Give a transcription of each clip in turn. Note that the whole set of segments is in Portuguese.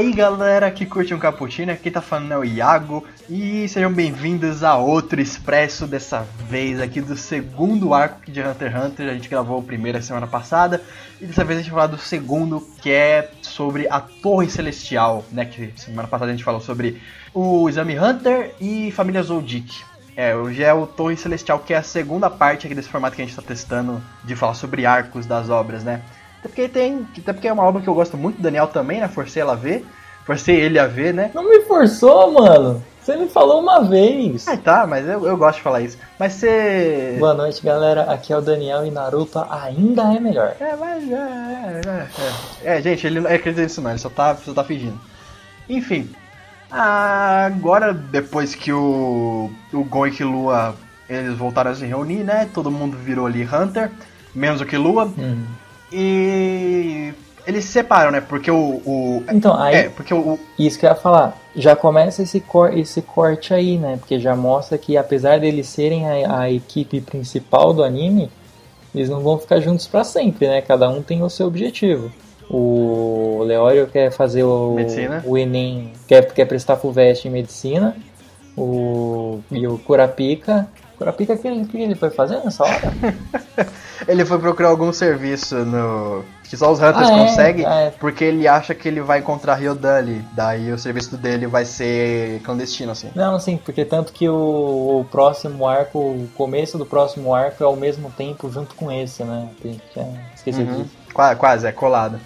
Aí galera que curte um cappuccino, aqui tá falando é o Iago e sejam bem-vindos a outro expresso dessa vez aqui do segundo arco de Hunter x Hunter. A gente gravou o primeiro semana passada e dessa vez a gente vai falar do segundo que é sobre a Torre Celestial, né? Que semana passada a gente falou sobre o Exame Hunter e Família Zoldyck. É, hoje é o Torre Celestial que é a segunda parte aqui desse formato que a gente tá testando de falar sobre arcos das obras, né? Até porque tem. Até porque é uma obra que eu gosto muito do Daniel também, né? Forcei ela a ver. Forcei ele a ver, né? Não me forçou, mano. Você me falou uma vez. Ah, tá, mas eu, eu gosto de falar isso. Mas você. Boa noite, galera. Aqui é o Daniel e Naruto ainda é melhor. É, mas. É, é, é, é. É, gente, ele não acredita nisso não, ele só tá, só tá fingindo. Enfim. Agora, depois que o. O Gon e Killua eles voltaram a se reunir, né? Todo mundo virou ali Hunter, menos o Killua. Hum. E. Eles se separam, né? Porque o. o Então, aí, é, porque o, isso que eu ia falar. Já começa esse, cor, esse corte aí, né? Porque já mostra que, apesar deles serem a, a equipe principal do anime, eles não vão ficar juntos pra sempre, né? Cada um tem o seu objetivo. O Leório quer fazer o, Medicina. o Enem, quer, quer prestar FUVEST em medicina. O, e o Kurapika. Kurapika, o que, ele- o que ele foi fazer nessa hora? Ele foi procurar algum serviço no. Que só os Hunters Ah, é? conseguem, Ah, é. porque ele acha que ele vai encontrar ali. Daí o serviço dele vai ser clandestino, assim. Não, sim, porque tanto que o, o próximo arco, o começo do próximo arco é ao mesmo tempo junto com esse, né? Esquecido Uhum. disso. Qua- Quase, é colado.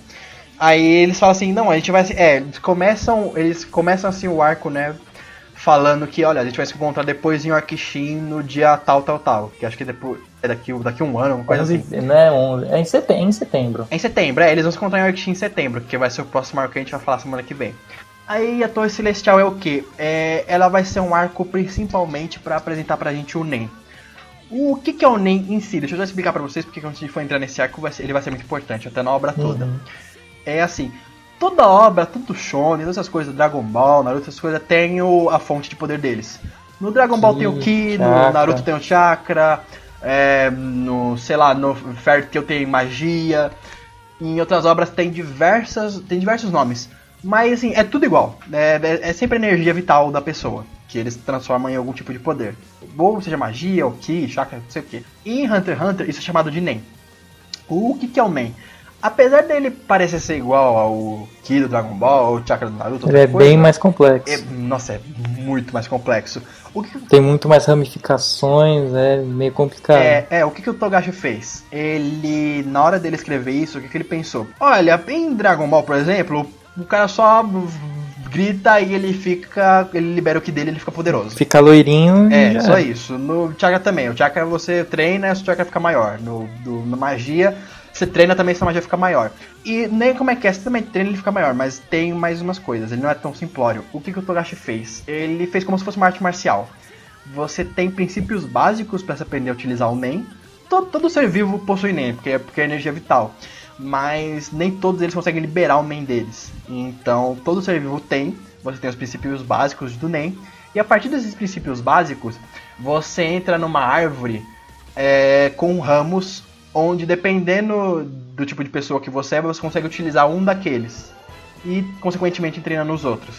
Aí eles falam assim, não, a gente vai. É, eles começam. Eles começam assim o arco, né? Falando que, olha, a gente vai se encontrar depois em Orkishin no dia tal, tal, tal. Que acho que depois. É daqui, daqui um ano, uma coisa assim. Né, onze- é, em setembro, em setembro. É em setembro, é, eles vão se encontrar em Orkishin em setembro, que vai ser o próximo arco que a gente vai falar semana que vem. Aí a Torre Celestial é o que? É, ela vai ser um arco principalmente pra apresentar pra gente o Nen. O que, que é o Nen em si? Deixa eu já explicar pra vocês, porque quando a gente for entrar nesse arco vai ser- ele vai ser muito importante, até na obra toda. Uhum. É assim, toda obra, tanto Shonen, todas essas coisas, Dragon Ball, Naruto, essas coisas, tem o, a fonte de poder deles. No Dragon Ball tem o Ki, no. Naruto tem o Chakra, é, no, sei lá, no Fairy Tail tem magia, em outras obras tem diversas, tem diversos nomes. Mas assim, é tudo igual, é, é, é sempre a energia vital da pessoa, que eles transformam em algum tipo de poder. Ou seja magia, ou Ki, Chakra, não sei o que. Em Hunter x Hunter, isso é chamado de Nen. O que, que é o Nen? Apesar dele parecer ser igual ao Ki do Dragon Ball, ou Chakra do Naruto, Ele é coisa, bem mais complexo. é- nossa, é muito mais complexo. O que, Tem muito mais ramificações, é meio complicado. é, é, o que, que o Togashi fez? Ele, na hora dele escrever isso, o que, que ele pensou? Olha, em Dragon Ball, por exemplo, o cara só grita e ele fica. ele libera o que dele e ele fica poderoso. Fica loirinho É, só é. isso. No Chakra também. O Chakra você treina, o Chakra fica maior. No, do, no magia, você treina também, sua magia fica maior. E nem como é que é, você também treina ele fica maior, mas tem mais umas coisas. Ele não é tão simplório. O que, que o Togashi fez? Ele fez como se fosse uma arte marcial. Você tem princípios básicos para se aprender a utilizar o Nen. Todo, todo ser vivo possui Nen, porque é, porque é energia vital. Mas nem todos eles conseguem liberar o Nen deles. Então, todo ser vivo tem. Você tem os princípios básicos do Nen. E a partir desses princípios básicos, você entra numa árvore é, com ramos, onde dependendo do tipo de pessoa que você é, você consegue utilizar um daqueles. E, consequentemente, treina nos outros.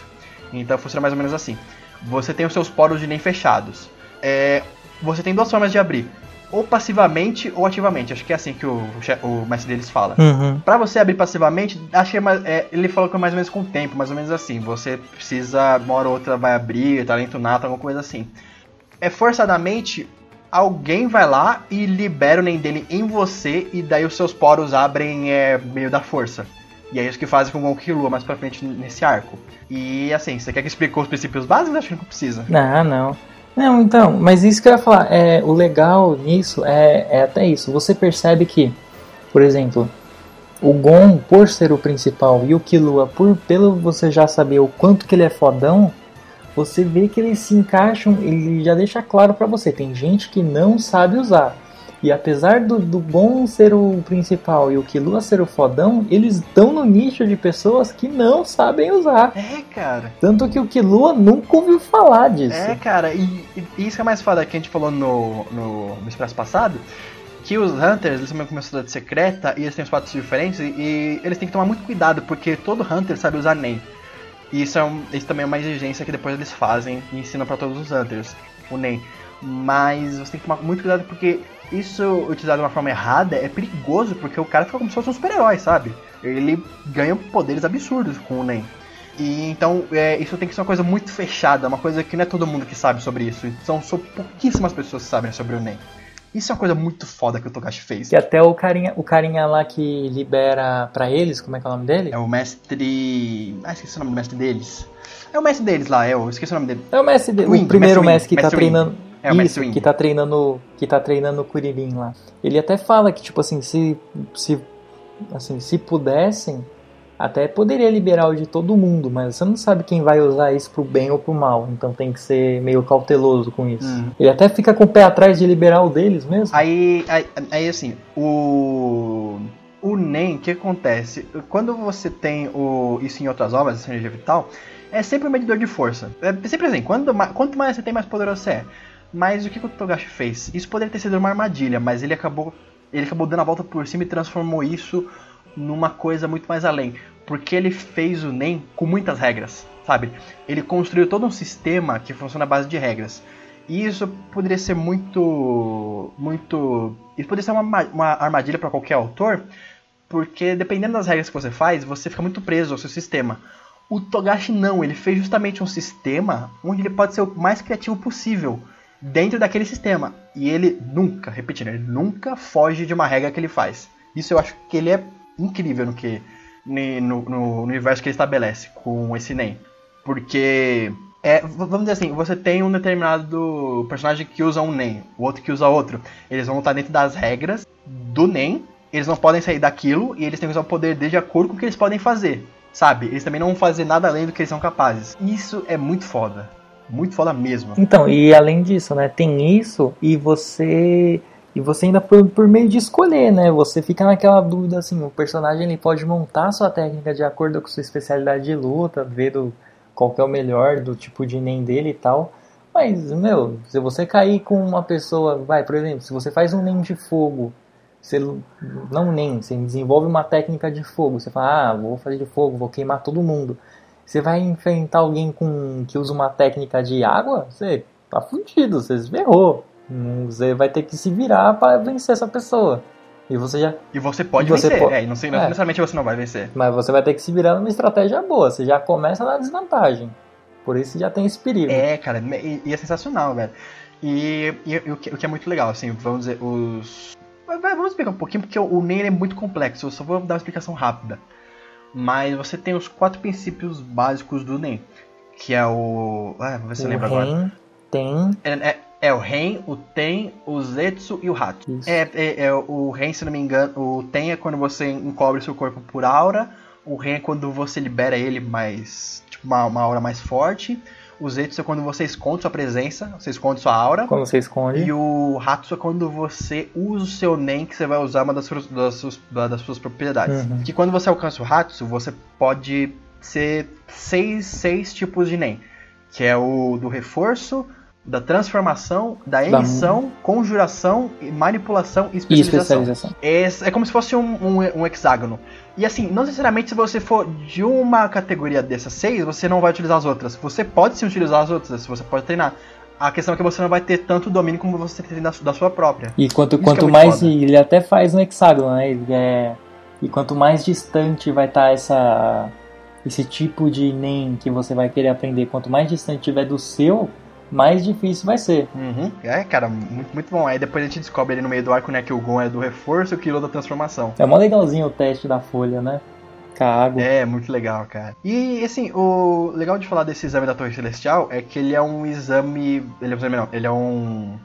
Então funciona mais ou menos assim. Você tem os seus poros de nem fechados. É, você tem duas formas de abrir. Ou passivamente ou ativamente. Acho que é assim que o, o mestre deles fala. Uhum. Pra você abrir passivamente, acho que é é, ele falou que é mais ou menos com o tempo, mais ou menos assim. Você precisa, uma hora ou outra vai abrir, talento nato, alguma coisa assim. É forçadamente, alguém vai lá e libera o Nen dele em você, e daí os seus poros abrem é, meio da força. E é isso que fazem com o Gon Lua mais pra frente nesse arco. E assim, você quer que explique os princípios básicos? Acho que não precisa. Ah, não. Não, então, mas isso que eu ia falar, é, o legal nisso é, é até isso. Você percebe que, por exemplo, o Gon, por ser o principal, e o Killua, por pelo você já saber o quanto que ele é fodão, você vê que eles se encaixam, ele já deixa claro pra você. Tem gente que não sabe usar. E apesar do, do bom ser o principal e o Killua ser o fodão, eles estão no nicho de pessoas que não sabem usar. É, cara. Tanto que o Killua nunca ouviu falar disso. É, cara, e, e isso que é mais foda que a gente falou no, no, no Expresso passado, que os Hunters, eles também começam a secreta e eles têm os patos diferentes e, e, eles têm que tomar muito cuidado, porque todo Hunter sabe usar NEM. E isso, é um, isso também é uma exigência que depois eles fazem e ensinam para todos os Hunters, o NEM. Mas você tem que tomar muito cuidado porque isso utilizado de uma forma errada é perigoso, porque o cara fica como se fosse um super-herói, sabe? Ele ganha poderes absurdos com o NEM. E então é, isso tem que ser uma coisa muito fechada, uma coisa que não é todo mundo que sabe sobre isso. São só pouquíssimas pessoas que sabem sobre o NEM. Isso é uma coisa muito foda que o Togashi fez. E até o carinha, o carinha lá que libera para eles, como é que é o nome dele? É o mestre. Ah, esqueci o nome do mestre deles. É o mestre deles lá, é, eu esqueci o nome dele. É o mestre o primeiro mestre, mestre que tá mestre tá treinando. É o Isso, que tá treinando, que tá treinando o Kuririn lá. Ele até fala que tipo assim, se se assim, se pudessem, até poderia liberar o de todo mundo, mas você não sabe quem vai usar isso pro bem ou pro mal, então tem que ser meio cauteloso com isso. Uhum. Ele até fica com o pé atrás de liberar o deles mesmo. Aí, aí, aí assim, o o NEM, o que acontece? Quando você tem o isso em outras obras, essa energia vital, é sempre um medidor de força. É sempre assim, quando, quanto mais você tem, mais poderoso você é. Mas o que, que o Togashi fez? Isso poderia ter sido uma armadilha, mas ele acabou ele acabou dando a volta por cima e transformou isso numa coisa muito mais além. Porque ele fez o NEM com muitas regras, sabe? Ele construiu todo um sistema que funciona à base de regras. E isso poderia ser muito. muito. Isso poderia ser uma, uma armadilha para qualquer autor, porque dependendo das regras que você faz, você fica muito preso ao seu sistema. O Togashi não, ele fez justamente um sistema onde ele pode ser o mais criativo possível dentro daquele sistema. E ele nunca, repetindo, ele nunca foge de uma regra que ele faz. Isso eu acho que ele é incrível no que no, no, universo que ele estabelece com esse NEM. Porque é, vamos dizer assim, você tem um determinado personagem que usa um NEM, o outro que usa outro. Eles vão estar dentro das regras do NEM, eles não podem sair daquilo e eles têm que usar o poder de acordo com o que eles podem fazer. Sabe? Eles também não vão fazer nada além do que eles são capazes. Isso é muito foda. Muito foda mesmo. Então, e além disso, né? Tem isso e você e você ainda por, por meio de escolher, né? Você fica naquela dúvida assim, o personagem ele pode montar sua técnica de acordo com sua especialidade de luta, ver do, qual que é o melhor do tipo de NEM dele e tal. Mas, meu, se você cair com uma pessoa, vai, por exemplo, se você faz um NEM de fogo, você não NEM, você desenvolve uma técnica de fogo, você fala, ah, vou fazer de fogo, vou queimar todo mundo. Você vai enfrentar alguém com que usa uma técnica de água, você tá fudido, você esverrou. Você vai ter que se virar para vencer essa pessoa. E você já. E você pode você vencer. Po... É, não, sei, é. necessariamente você não vai vencer. Mas você vai ter que se virar numa estratégia boa. Você já começa na desvantagem. Por isso já tem esse perigo. É, cara, e, e é sensacional, velho. E, e, e o, que, o, que, é muito legal, assim, vamos dizer, os. Vamos explicar um pouquinho, porque o NEM é muito complexo. Eu só vou dar uma explicação rápida. Mas você tem os quatro princípios básicos do NEM. Que é o. Ah, vamos ver se eu lembro agora. Tem. É, é, é o Ren, o Ten, o Zetsu e o Hatsu. É, é, é, o Ren, se não me engano, o Ten é quando você encobre seu corpo por aura. O Ren é quando você libera ele mais. Tipo, uma, uma aura mais forte. O Zetsu é quando você esconde sua presença, você esconde sua aura. Quando você esconde. E o Hatsu é quando você usa o seu Nen, que você vai usar uma das suas, das suas, das suas propriedades. Uhum. Que quando você alcança o Hatsu, você pode ser seis, seis tipos de Nen. Que é o do reforço, da transformação, da emissão, da... conjuração, manipulação e especialização. E especialização. É, é, como se fosse um, um, um, hexágono. E assim, não necessariamente se você for de uma categoria dessas seis, você não vai utilizar as outras. Você pode sim utilizar as outras, você pode treinar. A questão é que você não vai ter tanto domínio como você tem da, da sua própria. E quanto, quanto é mais. Foda. Ele até faz um hexágono, né? Ele é, e quanto mais distante vai estar tá essa, esse tipo de NEM que você vai querer aprender, quanto mais distante tiver do seu, mais difícil vai ser. Uhum. É, cara, muito, muito bom. Aí depois a gente descobre ali no meio do arco, né, que o Gon é do reforço e o Kilo da transformação. É mó legalzinho o teste da folha, né? Água. É, muito legal, cara. E, assim, o legal de falar desse exame da Torre Celestial é que ele é um exame... Ele é um exame não, ele é um...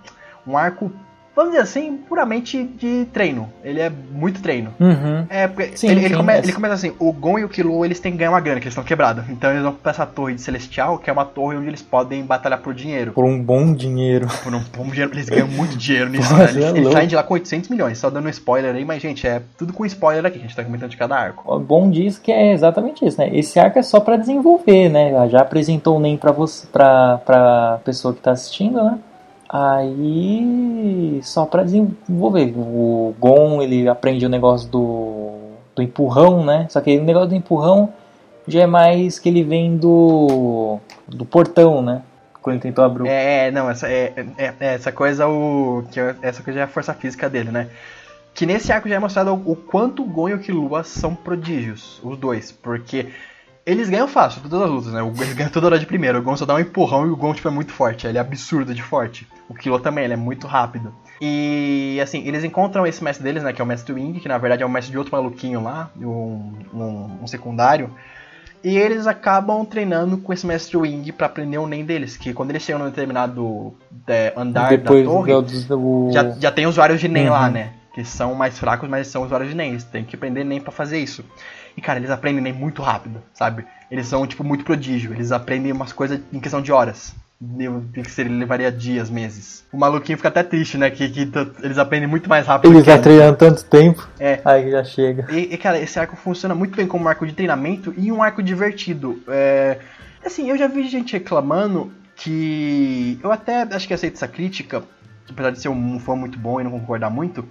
Um arco vamos dizer assim, puramente de treino. Ele é muito treino. Uhum. É, porque Sim, ele, ele, sim, come- mas- ele começa assim, o Gon e o Killua, eles têm que ganhar uma grana, que eles estão quebrados. Então eles vão pra essa torre de Celestial, que é uma torre onde eles podem batalhar por dinheiro. Por um bom dinheiro. Por um bom dinheiro, eles ganham muito dinheiro nisso, Pô, né? Eles, é eles saem de lá com 800 milhões, só dando um spoiler aí, mas gente, é tudo com spoiler aqui, a gente tá comentando de cada arco. O bom disso que é exatamente isso, né? Esse arco é só pra desenvolver, né? Já apresentou o NEM pra você, pra, pra pessoa que tá assistindo, né? Aí só pra desenvolver. O Gon ele aprende o negócio do, do empurrão, né? Só que o negócio do empurrão já é mais que ele vem do do portão, né? Quando ele tentou abrir o É, não, essa, é, é- é essa coisa, o, que é- essa coisa é a força física dele, né? Que nesse arco já é mostrado o, o quanto Gon e o Killua são prodígios, os dois, porque eles ganham fácil todas as lutas, né? O, eles ganham toda hora de primeiro, o Gon só dá um empurrão e o Gon tipo, é muito forte, ele é absurdo de forte. O Killua também, ele é muito rápido. E assim, eles encontram esse mestre deles, né, que é o mestre Wing, que na verdade é um mestre de outro maluquinho lá, um, um, um secundário. E eles acabam treinando com esse mestre Wing pra aprender o Nen deles, que quando eles chegam num determinado é, andar depois da torre, do, do- já, já tem usuários de Nen lá, Uhum. né? Que são mais fracos, mas são usuários de Nen. Eles têm que aprender Nen pra fazer isso. E, cara, eles aprendem Nen muito rápido, sabe? Eles são, tipo, muito prodígio. Eles aprendem umas coisas em questão de horas. Eu- Que seria, levaria dias, meses. O maluquinho fica até triste, né? Que, que eles aprendem muito mais rápido. Ele que já treinando tanto tempo, É. aí já chega. E, e, cara, esse arco funciona muito bem como um arco de treinamento e um arco divertido. É, assim, eu já vi gente reclamando que. Eu até acho que aceito essa crítica, apesar de ser um fã muito bom e não concordar muito,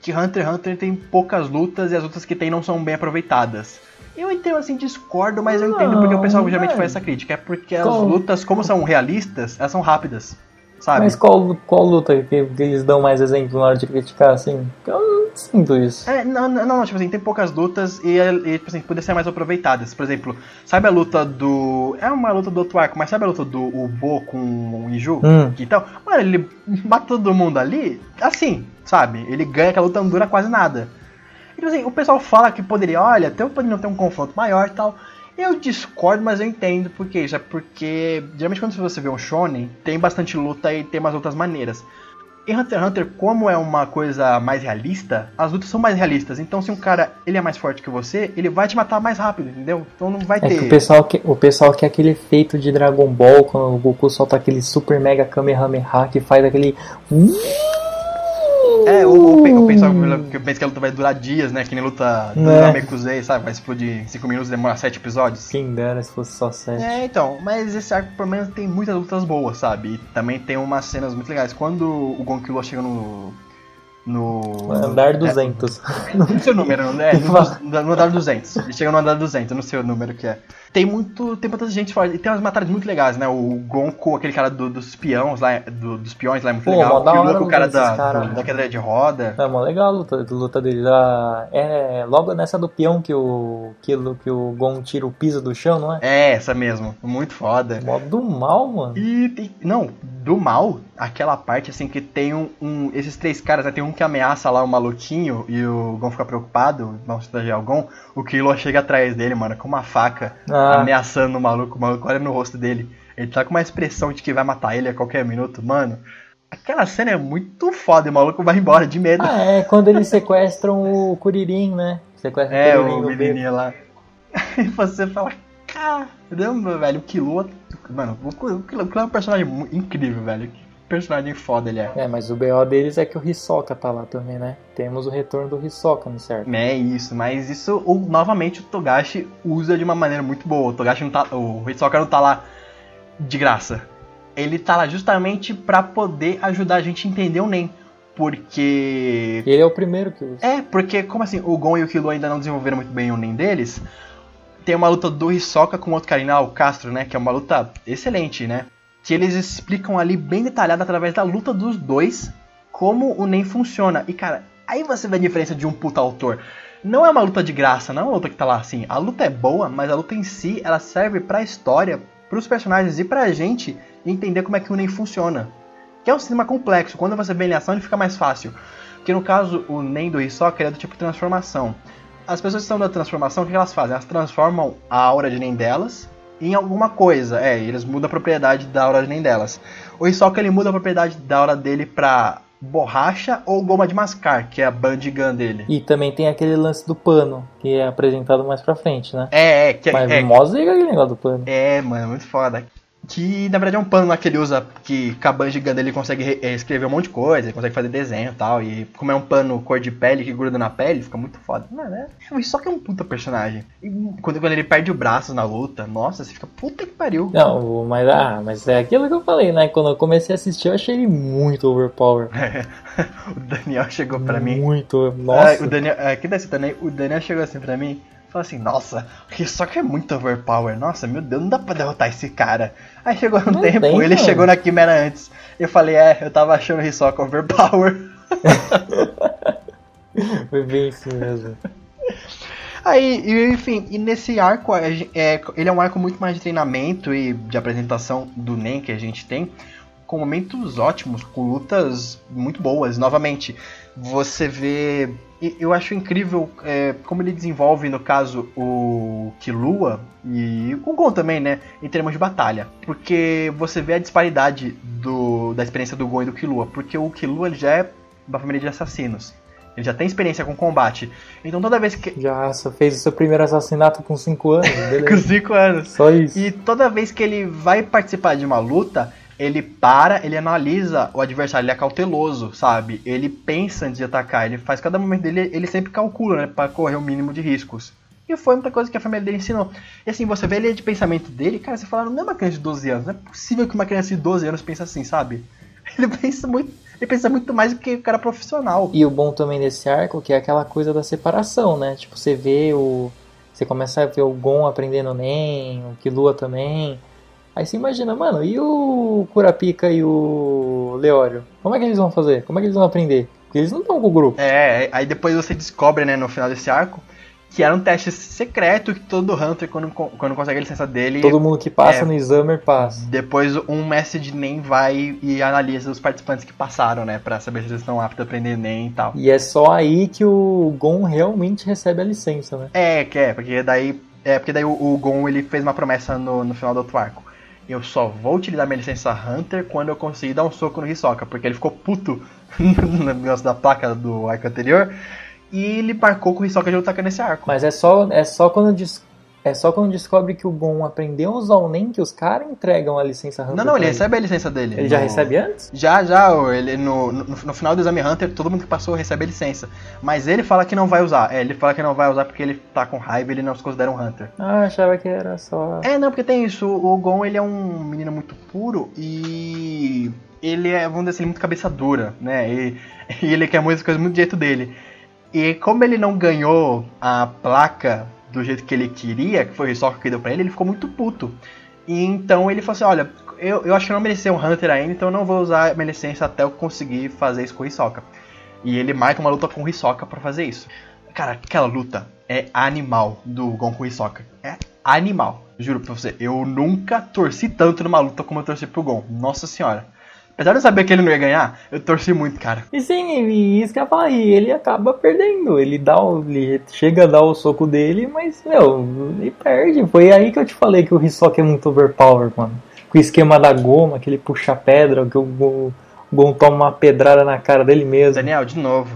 que Hunter x Hunter tem poucas lutas e as lutas que tem não são bem aproveitadas. Eu entendo assim, discordo, mas eu entendo porque o pessoal Não, geralmente é. faz essa crítica. É porque as Qual- lutas, como são realistas, elas são rápidas. Sabe? Mas qual, qual luta que, que eles dão mais exemplo na hora de criticar, assim? Eu não sinto isso. É, não, não, não, tipo assim, tem poucas lutas e, e tipo assim, poder ser mais aproveitadas. Por exemplo, sabe a luta do. É uma luta do outro arco, mas sabe a luta do Ubo com o Iju? Hum. Então, mano, ele mata todo mundo ali, assim, sabe? Ele ganha que a luta não dura quase nada. E, tipo assim, o pessoal fala que poderia, olha, até poderia ter um confronto maior e tal. Eu discordo, mas eu entendo por que isso. É porque, geralmente, quando você vê um shonen, tem bastante luta e tem umas lutas maneiras. Em Hunter x Hunter, como é uma coisa mais realista, as lutas são mais realistas. Então, se um cara ele é mais forte que você, ele vai te matar mais rápido, entendeu? Então não vai É ter. que o pessoal, que, o pessoal quer aquele efeito de Dragon Ball, quando o Goku solta aquele super mega Kamehameha que faz aquele. É, o, o, pe- o pessoal que pensa que a luta vai durar dias, né? Que nem luta do É. Namekusei, sabe? Vai explodir em 5 minutos e demora 7 episódios. Quem dera se fosse só 7. É, então, mas esse arco pelo menos tem muitas lutas boas, sabe? E também tem umas cenas muito legais. Quando o Gon Killua chega no. No. Andar 200. É, não sei o número, né? No, no andar 200. Ele chega no andar 200, eu não sei o número que é. Tem muito. Tem muita gente forte. E tem umas batalhas muito legais, né? O Gon com aquele cara do- dos espiões lá. do- dos peões lá é muito Pô, legal. da O com o cara da, desses cara, do- da cadeira de roda. É mó legal a luta, a luta dele. Ah, É logo nessa do peão que o, que, que o Gon tira o piso do chão, não é? É, essa mesmo. Muito foda. Mó do mal, mano. E tem, não, do mal, aquela parte assim que tem um, um- esses três caras, né, tem um que ameaça lá o maluquinho e o Gon fica preocupado, vamos proteger o Gon, o Killua chega atrás dele, mano, com uma faca, Ah. Ameaçando o maluco, o maluco olha no rosto dele, ele tá com uma expressão de que vai matar ele a qualquer minuto, mano. Aquela cena é muito foda, e o maluco vai embora de medo. Ah, é quando eles sequestram o Kuririn, né? Sequestram é, Kuririn o no beco. menininho lá. E você fala, caramba, velho, o Killua, mano, o o Killua é um personagem incrível, velho, personagem foda ele é. É, mas o BO deles é que o Hisoka tá lá também, né? Temos o retorno do Hisoka no certo. É isso, mas isso, o- novamente, o Togashi usa de uma maneira muito boa. O Togashi não tá. O Hisoka não tá lá de graça. Ele tá lá justamente pra poder ajudar a gente a entender o Nen. Porque. Ele é o primeiro que usa. É, porque, como assim, o Gon e o Killua ainda não desenvolveram muito bem o Nen deles. Tem uma luta do Hisoka com outro lá, o Castro, né? Que é uma luta excelente, né? Que eles explicam ali bem detalhado através da luta dos dois como o Nen funciona. E cara, aí você vê a diferença de um puta autor. Não é uma luta de graça, não é uma luta que tá lá assim. A luta é boa, mas a luta em si, ela serve pra história, pros personagens e pra gente entender como é que o Nen funciona. Que é um sistema complexo. Quando você vê ele em ação, ele fica mais fácil. Porque no caso, o Nen do Hisoka é do tipo transformação. As pessoas que estão da transformação, o que elas fazem? Elas transformam a aura de Nen delas em alguma coisa. É, eles mudam a propriedade da aura Nen delas. O Hisoka ele muda a propriedade da aura dele pra borracha ou goma de mascar, que é a Band Gun dele. E também tem aquele lance do pano, que é apresentado mais pra frente, né? É, é, que Mas é, mó zica aquele negócio do pano. é, mano, muito foda. Que na verdade é um pano lá que ele usa, que com a Gun dele ele consegue eh, escrever um monte de coisa, ele consegue fazer desenho e tal. E como é um pano cor de pele que gruda na pele, fica muito foda. Mano, é, só que é um puta personagem. E quando, quando ele perde o braço na luta, nossa, você fica puta que pariu. Não, mas, ah, mas é aquilo que eu falei, né? Quando eu comecei a assistir, eu achei ele muito overpower. o Daniel chegou pra mim. Muito. Ah, Nossa. o Daniel, é, que desse também, o Daniel chegou assim pra mim falou assim, nossa, o Hisoka é muito overpower, nossa, meu Deus, não dá pra derrotar esse cara. Aí chegou um Não tempo, tem, ele mano. chegou na Quimera antes. Eu falei, é, eu tava achando o Hisoka overpower. Foi bem isso mesmo. Aí, enfim, e nesse arco, é, ele é um arco muito mais de treinamento e de apresentação do Nen que a gente tem, com momentos ótimos, com lutas muito boas. Novamente, você vê. Eu acho incrível é, como ele desenvolve, no caso, o Killua e o Gon também, né? Em termos de batalha. Porque você vê a disparidade do, da experiência do Gon e do Killua. Porque o Killua ele já é uma família de assassinos. Ele já tem experiência com combate. Então toda vez que. Já só fez o seu primeiro assassinato com 5 anos, Com beleza. 5 anos. Só isso. E toda vez que ele vai participar de uma luta, ele para, ele analisa o adversário, ele é cauteloso, sabe? Ele pensa antes de atacar, ele faz cada momento dele, ele sempre calcula, né, para correr o mínimo de riscos. E foi muita coisa que a família dele ensinou. E assim, você vê ele de pensamento dele, cara, você fala, não é uma criança de 12 anos, não é possível que uma criança de 12 anos pense assim, sabe? Ele pensa muito, ele pensa muito mais do que o cara profissional. E o bom também desse arco que é aquela coisa da separação, né? Tipo, você vê o. Você começa a ver o Gon aprendendo Nen, o Killua também. Aí você imagina, mano, e o Kurapika e o Leório? Como é que eles vão fazer? Como é que eles vão aprender? Porque eles não estão com o grupo. É, aí depois você descobre, né, no final desse arco, que era um teste secreto que todo Hunter, quando, quando consegue a licença dele, Todo mundo que passa É. no Examer passa. depois um mestre de NEM vai e analisa os participantes que passaram, né, pra saber se eles estão aptos a aprender NEM e tal. E é só aí que o Gon realmente recebe a licença, né? É, que é, porque daí, é, porque daí o, o Gon, ele fez uma promessa no, no final do outro arco. Eu só vou utilizar minha licença Hunter quando eu conseguir dar um soco no Hisoka, porque ele ficou puto no negócio da placa do arco anterior, e ele marcou com o Hisoka de lutar nesse arco. Mas é só, é só quando é só quando descobre que o Gon aprendeu a usar o Nen que os caras entregam a licença Hunter. Não, não, ele pra recebe a licença dele. Ele já No- recebe antes? Já, já, ele no, no, no final do exame Hunter, todo mundo que passou recebe a licença. Mas ele fala que não vai usar. É, ele fala que não vai usar porque ele tá com raiva e ele não se considera um Hunter. Ah, achava que era só. É, não, porque tem isso. O Gon, ele é um menino muito puro e ele é, vamos dizer assim, muito cabeça dura, né? E, e ele quer muitas coisas muito do jeito dele. E como ele não ganhou a placa do jeito que ele queria, que foi o Hisoka que deu pra ele, ele ficou muito puto. E então ele falou assim, olha, eu, eu acho que eu não mereci um Hunter ainda, então eu não vou usar minha licença até eu conseguir fazer isso com o Hisoka. E ele marca uma luta com o Hisoka pra fazer isso. Cara, aquela luta é animal do Gon com o Hisoka. É animal. Juro pra você, eu nunca torci tanto numa luta como eu torci pro Gon. Nossa senhora. Apesar de eu saber que ele não ia ganhar, eu torci muito, cara. E sim, e isso que eu falar, e ele acaba perdendo. Ele dá o, ele chega a dar o soco dele, mas, meu, ele perde. Foi aí que eu te falei que o Hisoka é muito overpower, mano. Com o esquema da goma, que ele puxa a pedra, que o Gon toma uma pedrada na cara dele mesmo. Daniel, de novo.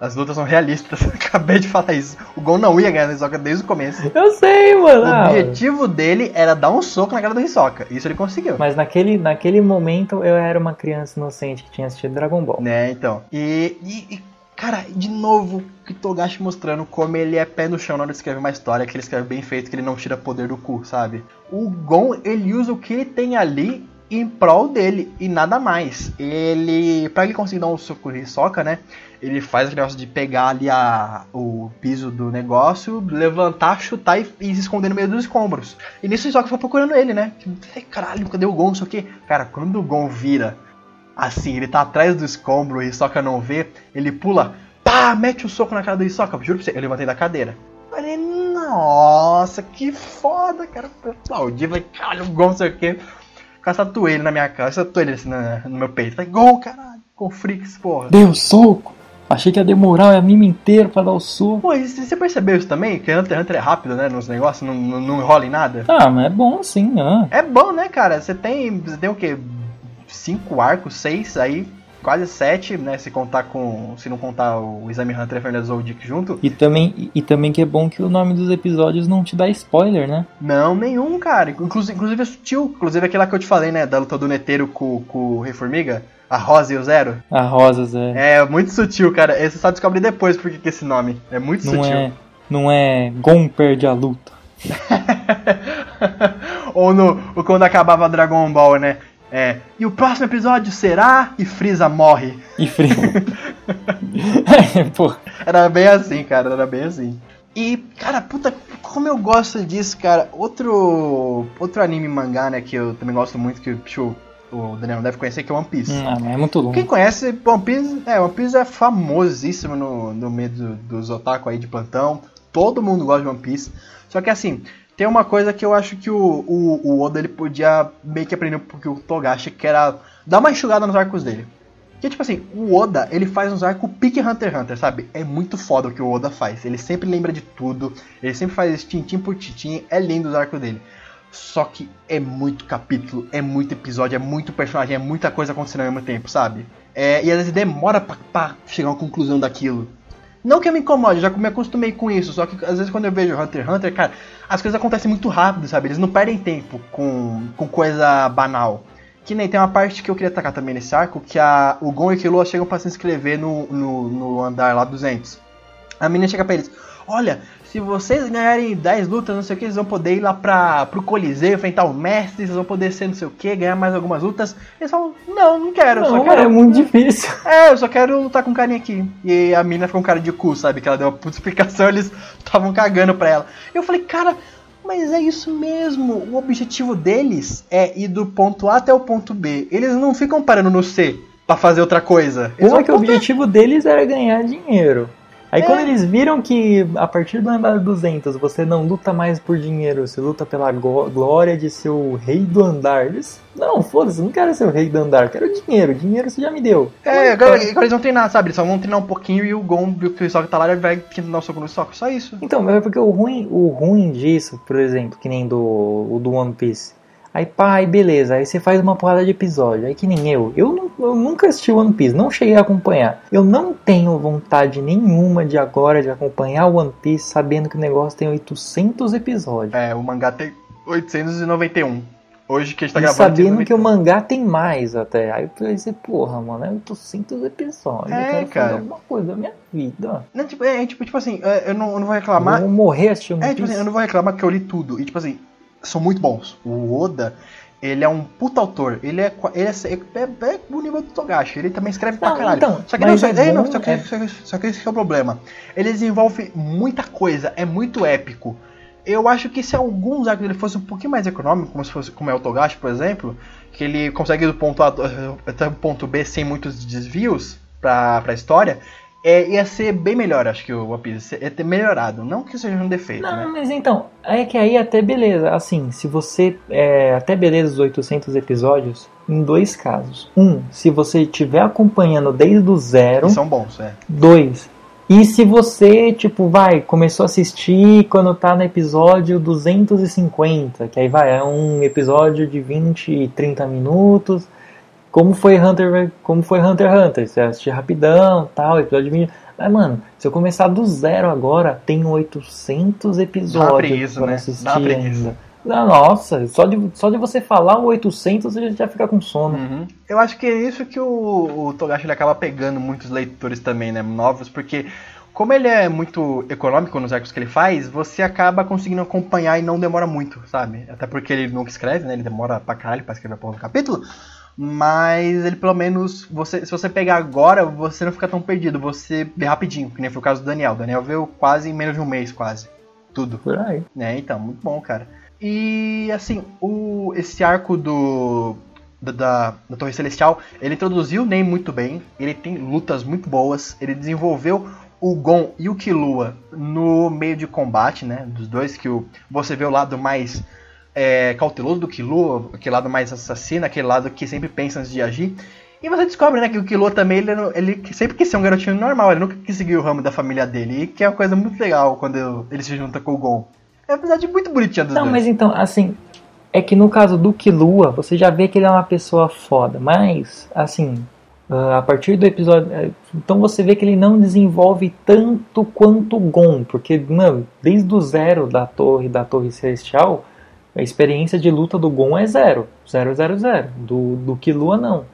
As lutas são realistas. Acabei de falar isso. O Gon não ia ganhar no Hisoka desde o começo. Eu sei, mano. O ah, objetivo dele era dar um soco na cara do Hisoka. Isso ele conseguiu. Mas naquele, naquele momento eu era uma criança inocente que tinha assistido Dragon Ball. Né, então. E, e- e, cara, de novo, que Togashi mostrando como ele é pé no chão na hora de escrever uma história, que ele escreve bem feito, que ele não tira poder do cu, sabe? O Gon, ele usa o que ele tem ali em prol dele e nada mais. Ele, pra ele conseguir dar um soco no Hisoka, né? Ele faz aquele negócio de pegar ali a, o piso do negócio, levantar, chutar e, e se esconder no meio dos escombros. E nisso o Hisoka fica procurando ele, né? Tipo, "Ai, Caralho, cadê o Gon? Não sei o que. Cara, quando o Gon vira assim, ele tá atrás do escombro, o Hisoka não vê, ele pula, pá, mete o soco na cara do Hisoka, juro pra você, eu levantei da cadeira. Falei, nossa, que foda, cara. Eu aplaudi, falei, caralho, Gon, não sei o que. Com essa toelha na minha cara, essa toelha assim no meu peito. Falei, Gon, caralho, com Freaks, porra. Deu soco! Achei que ia demorar o anime inteiro pra dar o soco. Pô, e você percebeu isso também? Que Hunter x Hunter é rápido, né, nos negócios, não, não, não enrola em nada? Ah, mas é bom sim, ah. É bom, né, cara? Você tem, você tem o quê? Cinco arcos, seis, aí quase sete, né? Se contar com. Se não contar o Exame Hunter e a Família Zoldyck junto. E também, e também que é bom que o nome dos episódios não te dá spoiler, né? Não, nenhum, cara. Inclusive, inclusive é sutil. Inclusive aquela que eu te falei, né? Da luta do Neteiro com, com o Rei Formiga. A Rosa e o Zero. A Rosas é. É, muito sutil, cara. Você só descobre depois porque que esse nome. É muito não sutil. é, não é Gon perde a luta. Ou no quando acabava Dragon Ball, né? É. E o próximo episódio será e Freeza morre. E frio. é, pô. Era bem assim, cara, era bem assim. E, cara, puta, como eu gosto disso, cara. Outro outro anime mangá, né, que eu também gosto muito, que acho, o Daniel não deve conhecer, que é One Piece. Ah, mas é muito longo. Quem conhece One Piece, é, One Piece é famosíssimo no, no meio do- dos otaku aí de plantão. Todo mundo gosta de One Piece. Só que assim, tem uma coisa que eu acho que o, o, o Oda ele podia meio que aprender pouquinho o Togashi, que era dar uma enxugada nos arcos dele. Que tipo assim, o Oda, ele faz uns arcos pique Hunter x Hunter, sabe? É muito foda o que o Oda faz. Ele sempre lembra de tudo, ele sempre faz tintim por tintim, é lindo os arcos dele. Só que é muito capítulo, é muito episódio, é muito personagem, é muita coisa acontecendo ao mesmo tempo, sabe? É, e às vezes demora pra, pra chegar a uma conclusão daquilo. Não que eu me incomode, já me acostumei com isso, só que às vezes quando eu vejo Hunter x Hunter, cara, as coisas acontecem muito rápido, sabe? Eles não perdem tempo com, com coisa banal. Que nem tem uma parte que eu queria atacar também nesse arco, que a, o Gon e o Killua chegam pra se inscrever no, no, no andar lá 200. A menina chega pra eles, olha, se vocês ganharem 10 lutas, não sei o que, vocês vão poder ir lá pra, pro Coliseu, enfrentar o mestre, vocês vão poder ser não sei o que, ganhar mais algumas lutas. Eles falam, não, não quero, eu só Não, quero é muito difícil. é, eu só quero lutar com um carinha aqui. E a mina ficou um cara de cu, sabe? Que ela deu uma puta explicação, eles estavam cagando pra ela. Eu falei, cara, mas é isso mesmo. O objetivo deles é ir do ponto A até o ponto B. Eles não ficam parando no C pra fazer outra coisa. Eles Uma vão que o objetivo deles era ganhar dinheiro. Aí É. quando eles viram que a partir do andar 200 você não luta mais por dinheiro, você luta pela glória de ser o rei do andar. Eles, não, foda-se, não quero ser o rei do andar, quero dinheiro, dinheiro você já me deu. É, agora, agora eles vão treinar, sabe? Eles só vão treinar um pouquinho e o Gon, o pessoal que tá lá, ele vai dar o soco no soco. Só isso. Então, mas é porque o ruim, o ruim disso, por exemplo, que nem do, o do One Piece. Aí pá, aí beleza, aí você faz uma porrada de episódio. Aí que nem eu. Eu, nu- eu nunca assisti One Piece, não cheguei a acompanhar. Eu não tenho vontade nenhuma de agora de acompanhar o One Piece sabendo que o negócio tem 800 episódios. É, o mangá tem 891. Hoje que a gente tá e gravando. sabendo que o 891. mangá tem mais até. Aí eu pensei, porra, mano, é 800 episódios. É, eu quero cara. fazer alguma coisa da minha vida. Não, tipo, é, tipo, tipo assim, é, eu não, eu não vou reclamar. Vou morrer assistindo É, tipo assim, eu não vou reclamar porque eu li tudo. E, tipo assim, são muito bons. O Oda, ele é um puta autor. Ele é, ele é, é, é o nível do Togashi. Ele também escreve pra Não, caralho. então, só que não, mas só, é é, não, só, que, é- só, que, só que esse é o problema. Ele desenvolve muita coisa. É muito épico. Eu acho que se alguns arcos ele fosse um pouquinho mais econômico, como, se fosse, como é o Togashi, por exemplo, que ele consegue ir do ponto A até o ponto B sem muitos desvios pra, pra história, é, ia ser bem melhor, acho que o One Piece. Ia ter melhorado. Não que seja um defeito, Não, né? mas então, é que aí até beleza. Assim, se você. É, até beleza os 800 episódios, em dois casos. Um, se você estiver acompanhando desde o zero. E são bons, é. Dois. E se você, tipo, vai, começou a assistir quando tá no episódio 250, que aí vai, é um episódio de 20 e 30 minutos. Como foi Hunter, como foi Hunter x Hunter? Você assistir rapidão, tal, episódio de 20. Mas, mano, se eu começar do zero agora, tem 800 episódios preguiça, pra né? assistir Dá uma preguiça. ainda. Ah, Nossa, só de, só de você falar o 800 você já fica com sono. Uhum. Eu acho que é isso que o, o Togashi ele acaba pegando muitos leitores também, né? Novos, porque como ele é muito econômico nos arcos que ele faz, você acaba conseguindo acompanhar e não demora muito, sabe? Até porque ele nunca escreve, né? Ele demora pra caralho pra escrever a porra do capítulo. Mas ele pelo menos, você, se você pegar agora, você não fica tão perdido, você vê rapidinho, que nem foi o caso do Daniel. O Daniel veio quase em menos de um mês, quase. Tudo. Por aí. É, então, muito bom, cara. E assim, o, esse arco do. Da, da, da Torre Celestial, ele introduziu o Nen muito bem, ele tem lutas muito boas, ele desenvolveu o Gon e o Killua no meio de combate, né? Dos dois, que o, você vê o lado mais é, cauteloso do Killua, aquele lado mais assassino, aquele lado que sempre pensa antes de agir. E você descobre, né, que o Killua também, ele, ele sempre quis ser um garotinho normal, ele nunca quis seguir o ramo da família dele, e que é uma coisa muito legal quando ele se junta com o Gon. É uma amizade muito bonitinha dos Não, dois. mas então, assim, é que no caso do Killua, você já vê que ele é uma pessoa foda, mas, assim, Uh, a partir do episódio. Uh, então você vê que ele não desenvolve tanto quanto o Gon, porque, mano, desde o zero da torre, da torre celestial, a experiência de luta do Gon é zero. Zero, zero, zero. Do, do Killua, não.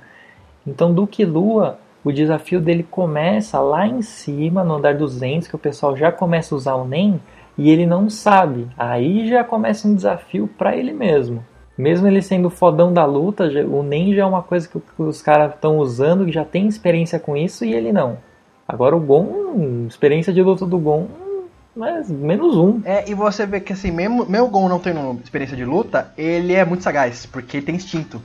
Então, do Killua, o desafio dele começa lá em cima, no andar 200, que o pessoal já começa a usar o NEM, e ele não sabe. Aí já começa um desafio para ele mesmo. Mesmo ele sendo fodão da luta, o NEM já é uma coisa que os caras estão usando, que já tem experiência com isso, e ele não. Agora o Gon, experiência de luta do Gon, mas menos um. É, e você vê que assim, mesmo meu Gon não tendo experiência de luta, ele é muito sagaz, porque ele tem instinto.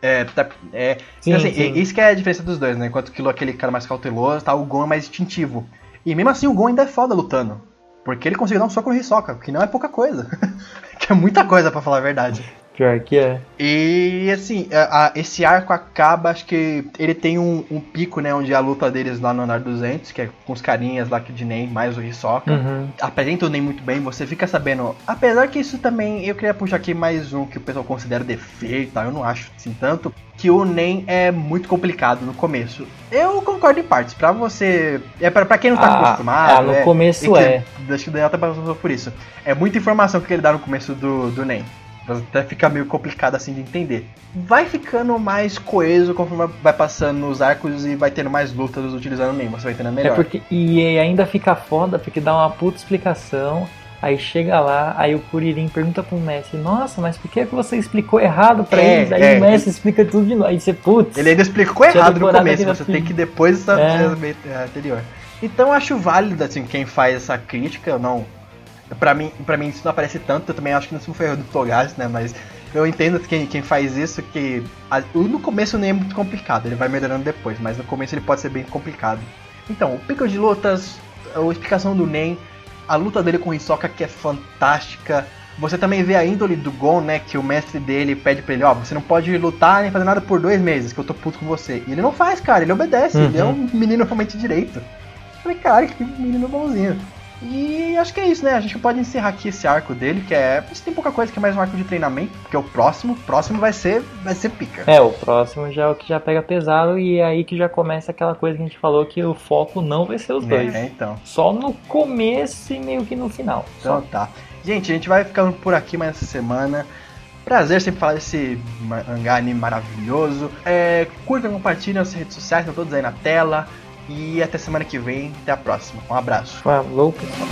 É, tá, é sim, então, assim, sim. isso que é a diferença dos dois, né? Enquanto que aquele cara mais cauteloso, tá, o Gon é mais instintivo. E mesmo assim o Gon ainda é foda lutando. Porque ele conseguiu dar um soco no Hisoka, que não é pouca coisa. que é muita coisa para falar a verdade. Pior que é. E assim, a, a, esse arco acaba, acho que ele tem um, um, pico, né? Onde a luta deles lá no andar 200, que é com os carinhas lá que de Nen, mais o Hisoka. Uhum. Apresenta o Nen muito bem, você fica sabendo. Apesar que isso também, eu queria puxar aqui mais um que o pessoal considera defeito, eu não acho assim tanto. Que o Nen é muito complicado no começo. Eu concordo em partes. Pra você. É pra, pra quem não tá ah, acostumado. Ah, no é, começo é. Acho que o Daniel tá passando por isso. É muita informação que ele dá no começo do, do Nen. Até fica meio complicado assim de entender. Vai ficando mais coeso conforme vai passando os arcos e vai tendo mais lutas utilizando o você vai entendendo melhor. É porque, e ainda fica foda porque dá uma puta explicação. Aí chega lá, aí o Kuririn pergunta pro Messi, nossa, mas por que, que você explicou errado pra é, eles? Aí é, o Messi explica tudo de novo. Aí você, putz. Ele ainda explicou errado no começo, você tem que depois estar é. anterior. Então eu acho válido assim, quem faz essa crítica, não Pra mim, pra mim isso não aparece tanto, eu também acho que não foi erro do Togashi, né? Mas eu entendo quem, quem faz isso, que a, no começo nem é muito complicado, ele vai melhorando depois, mas no começo ele pode ser bem complicado. Então, o pico de lutas, a explicação do Nen, a luta dele com o Hisoka que é fantástica. Você também vê a índole do Gon, né? Que o mestre dele pede pra ele, ó, oh, você não pode lutar nem fazer nada por dois meses, que eu tô puto com você. E ele não faz, cara, ele obedece, uhum. ele é um menino realmente direito. Eu falei, cara, que menino bonzinho. E acho que é isso, né? A gente pode encerrar aqui esse arco dele, que é. Isso tem pouca coisa que é mais um arco de treinamento, porque o próximo, próximo vai ser, vai ser pica. É, o próximo já é o que já pega pesado e é aí que já começa aquela coisa que a gente falou que o foco não vai ser os dois. É, então. Só no começo e meio que no final. Então Só. tá. Gente, a gente vai ficando por aqui mais essa semana. Prazer sempre falar desse mangá anime maravilhoso. É, curtam, compartilhem nas redes sociais, estão todos aí na tela. E até semana que vem. Até a próxima. Um abraço. Falou, pessoal.